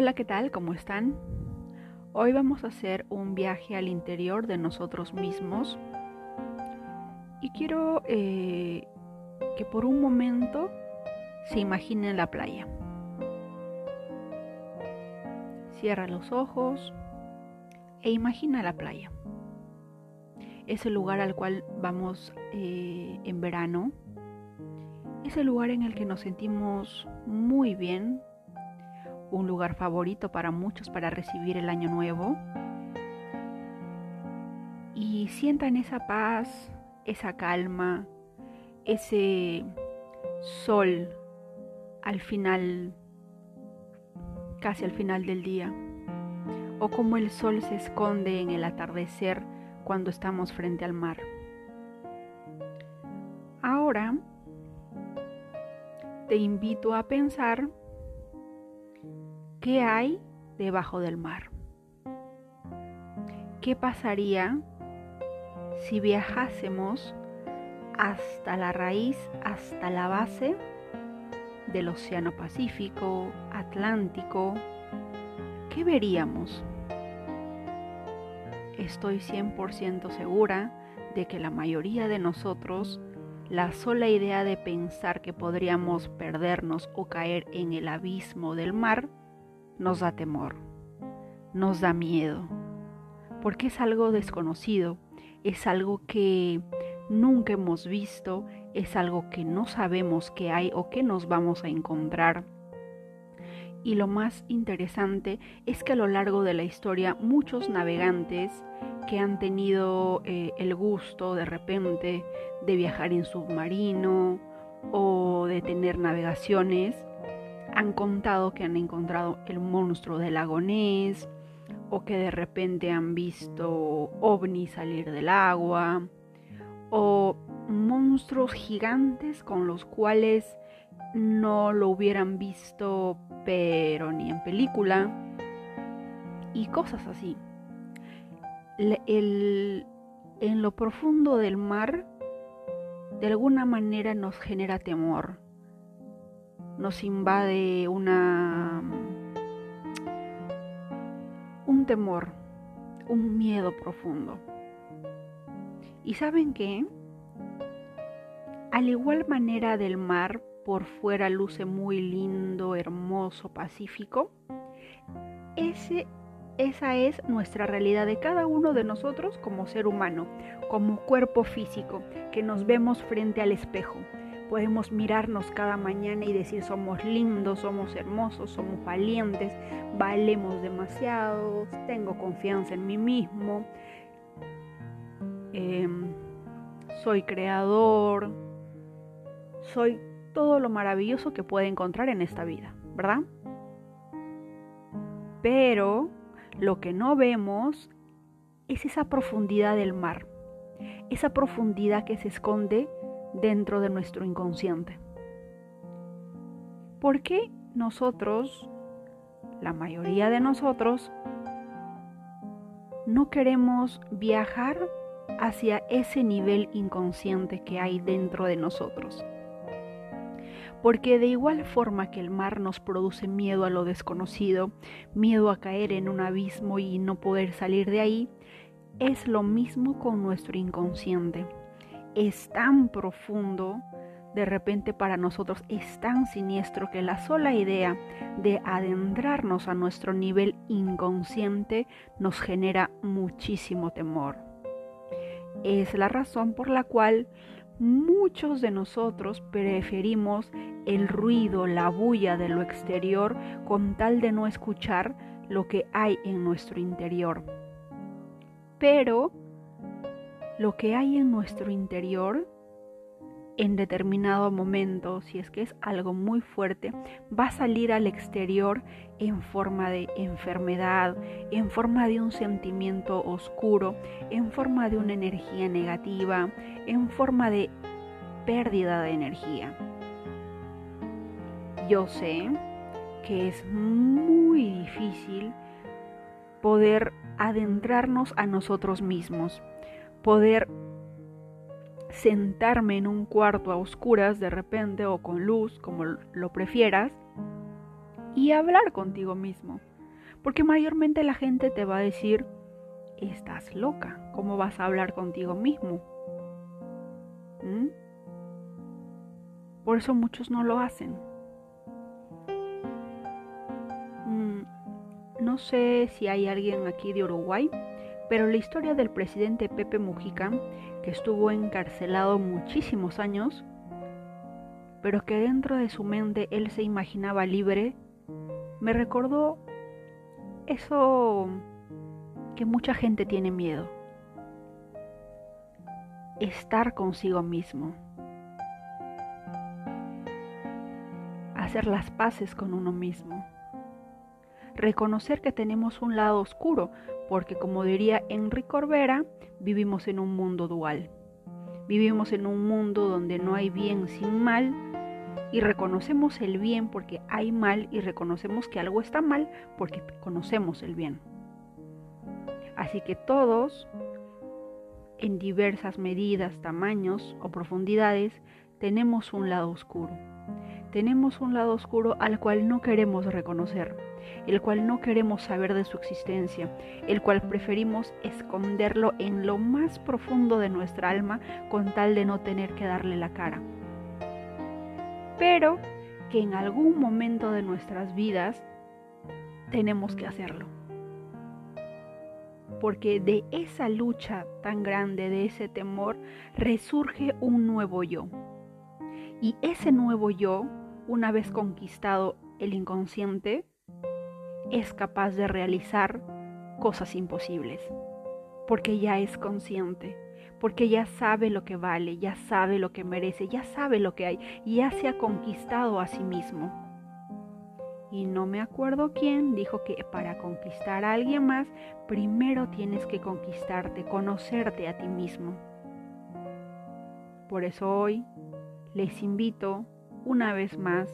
Hola, ¿qué tal? ¿Cómo están? Hoy vamos a hacer un viaje al interior de nosotros mismos y quiero eh, que por un momento se imaginen la playa. Cierra los ojos e imagina la playa. Es el lugar al cual vamos eh, en verano. Es el lugar en el que nos sentimos muy bien, un lugar favorito para muchos para recibir el año nuevo. Y sientan esa paz, esa calma, ese sol al final, casi al final del día, o como el sol se esconde en el atardecer cuando estamos frente al mar. Ahora te invito a pensar ¿Qué hay debajo del mar? ¿Qué pasaría si viajásemos hasta la raíz, hasta la base del Océano Pacífico, Atlántico? ¿Qué veríamos? Estoy 100% segura de que la mayoría de nosotros, la sola idea de pensar que podríamos perdernos o caer en el abismo del mar, nos da temor, nos da miedo, porque es algo desconocido, es algo que nunca hemos visto, es algo que no sabemos que hay o que nos vamos a encontrar. Y lo más interesante es que a lo largo de la historia muchos navegantes que han tenido eh, el gusto de repente de viajar en submarino o de tener navegaciones, han contado que han encontrado el monstruo del lago Ness o que de repente han visto ovnis salir del agua o monstruos gigantes con los cuales no lo hubieran visto pero ni en película y cosas así. en lo profundo del mar de alguna manera nos genera temor nos invade una un temor, un miedo profundo. ¿Y saben qué? Al igual manera del mar por fuera luce muy lindo, hermoso, pacífico, ese, esa es nuestra realidad de cada uno de nosotros como ser humano, como cuerpo físico, que nos vemos frente al espejo, Podemos mirarnos cada mañana y decir somos lindos, somos hermosos, somos valientes, valemos demasiado, tengo confianza en mí mismo, em, soy creador, soy todo lo maravilloso que puede encontrar en esta vida, ¿verdad? Pero lo que no vemos es esa profundidad del mar, esa profundidad que se esconde dentro de nuestro inconsciente. ¿Por qué nosotros, la mayoría de nosotros, no queremos viajar hacia ese nivel inconsciente que hay dentro de nosotros? Porque de igual forma que el mar nos produce miedo a lo desconocido, miedo a caer en un abismo y no poder salir de ahí, es lo mismo con nuestro inconsciente es tan profundo, de repente para nosotros es tan siniestro que la sola idea de adentrarnos a nuestro nivel inconsciente nos genera muchísimo temor. Es la razón por la cual muchos de nosotros preferimos el ruido, la bulla de lo exterior con tal de no escuchar lo que hay en nuestro interior. Pero lo que hay en nuestro interior en determinado momento, si es que es algo muy fuerte, va a salir al exterior en forma de enfermedad, en forma de un sentimiento oscuro, en forma de una energía negativa, en forma de pérdida de energía. Yo sé que es muy difícil poder adentrarnos a nosotros mismos poder sentarme en un cuarto a oscuras de repente o con luz, como lo prefieras, y hablar contigo mismo. Porque mayormente la gente te va a decir, estás loca, ¿cómo vas a hablar contigo mismo? ¿Mm? Por eso muchos no lo hacen. Mm, no sé si hay alguien aquí de Uruguay, pero la historia del presidente Pepe Mujica, que estuvo encarcelado muchísimos años, pero que dentro de su mente él se imaginaba libre, me recordó eso que mucha gente tiene miedo. Estar consigo mismo. Hacer las paces con uno mismo. Reconocer que tenemos un lado oscuro, porque como diría Enrique Corbera, vivimos en un mundo dual. Vivimos en un mundo donde no hay bien sin mal y reconocemos el bien porque hay mal y reconocemos que algo está mal porque conocemos el bien. Así que todos, en diversas medidas, tamaños o profundidades, tenemos un lado oscuro. Tenemos un lado oscuro al cual no queremos reconocer, el cual no queremos saber de su existencia, el cual preferimos esconderlo en lo más profundo de nuestra alma con tal de no tener que darle la cara pero que en algún momento de nuestras vidas tenemos que hacerlo. Porque de esa lucha tan grande, de ese temor, resurge un nuevo yo. Y ese nuevo yo, una vez conquistado el inconsciente, es capaz de realizar cosas imposibles, porque ya es consciente porque ya sabe lo que vale, ya sabe lo que merece, ya sabe lo que hay, ya se ha conquistado a sí mismo. Y no me acuerdo quién dijo que para conquistar a alguien más, primero tienes que conquistarte, conocerte a ti mismo. Por eso hoy les invito una vez más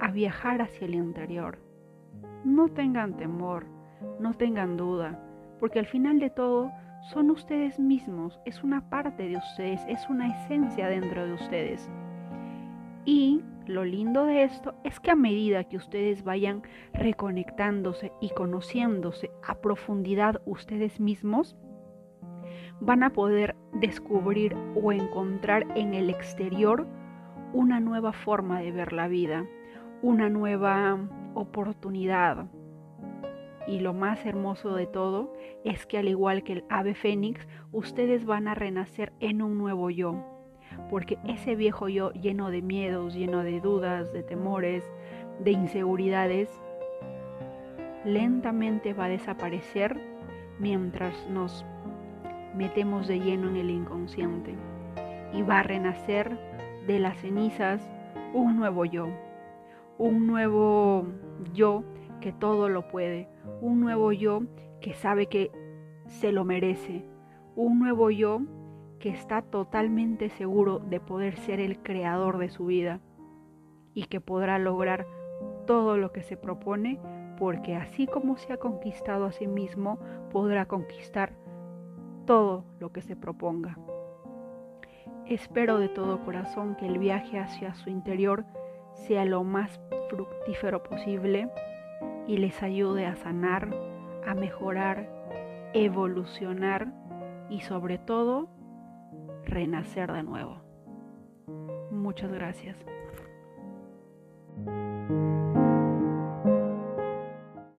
a viajar hacia el interior. No tengan temor, no tengan duda, porque al final de todo son ustedes mismos, es una parte de ustedes, es una esencia dentro de ustedes. Y lo lindo de esto es que a medida que ustedes vayan reconectándose y conociéndose a profundidad ustedes mismos, van a poder descubrir o encontrar en el exterior una nueva forma de ver la vida, una nueva oportunidad, y lo más hermoso de todo es que al igual que el ave fénix, ustedes van a renacer en un nuevo yo. Porque ese viejo yo lleno de miedos, lleno de dudas, de temores, de inseguridades, lentamente va a desaparecer mientras nos metemos de lleno en el inconsciente. Y va a renacer de las cenizas un nuevo yo. Un nuevo yo que todo lo puede, un nuevo yo que sabe que se lo merece, un nuevo yo que está totalmente seguro de poder ser el creador de su vida y que podrá lograr todo lo que se propone porque así como se ha conquistado a sí mismo, podrá conquistar todo lo que se proponga. Espero de todo corazón que el viaje hacia su interior sea lo más fructífero posible y les ayude a sanar, a mejorar, evolucionar y sobre todo renacer de nuevo. Muchas gracias.